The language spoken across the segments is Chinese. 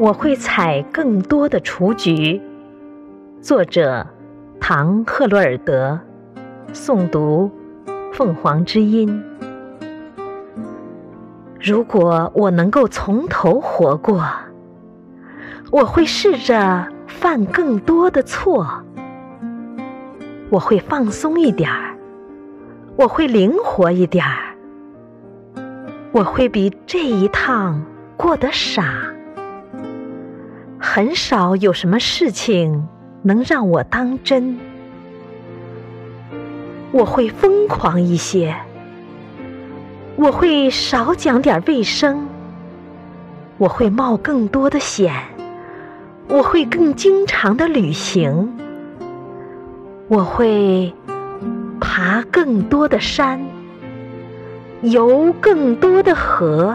我会采更多的雏菊。作者：唐·赫罗尔德，诵读：凤凰之音。如果我能够从头活过，我会试着犯更多的错。我会放松一点儿，我会灵活一点儿，我会比这一趟过得傻。很少有什么事情能让我当真。我会疯狂一些，我会少讲点卫生，我会冒更多的险，我会更经常的旅行，我会爬更多的山，游更多的河。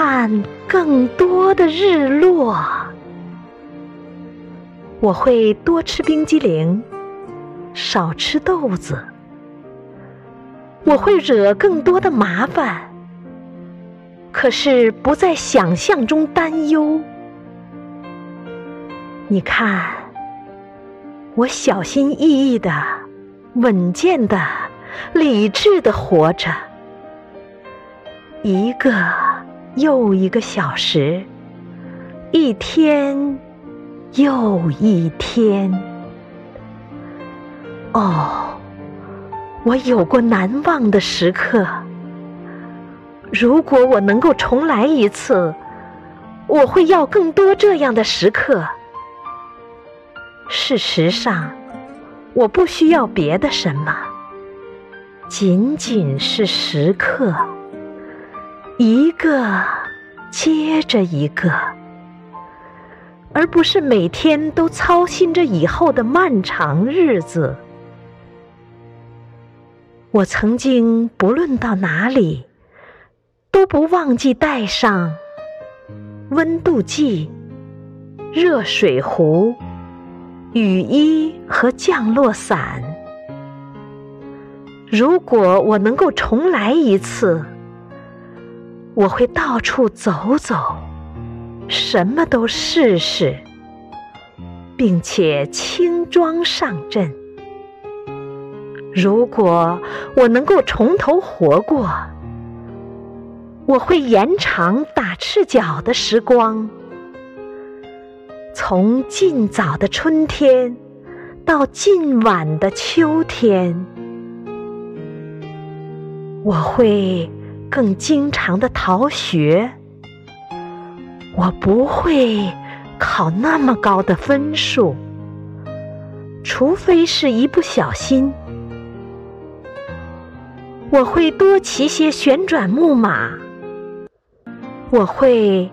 看更多的日落，我会多吃冰激凌，少吃豆子。我会惹更多的麻烦，可是不在想象中担忧。你看，我小心翼翼的、稳健的、理智的活着，一个。又一个小时，一天又一天。哦，我有过难忘的时刻。如果我能够重来一次，我会要更多这样的时刻。事实上，我不需要别的什么，仅仅是时刻。一个接着一个，而不是每天都操心着以后的漫长日子。我曾经不论到哪里，都不忘记带上温度计、热水壶、雨衣和降落伞。如果我能够重来一次，我会到处走走，什么都试试，并且轻装上阵。如果我能够从头活过，我会延长打赤脚的时光，从尽早的春天到近晚的秋天，我会。更经常的逃学，我不会考那么高的分数，除非是一不小心。我会多骑些旋转木马，我会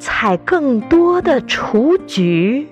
采更多的雏菊。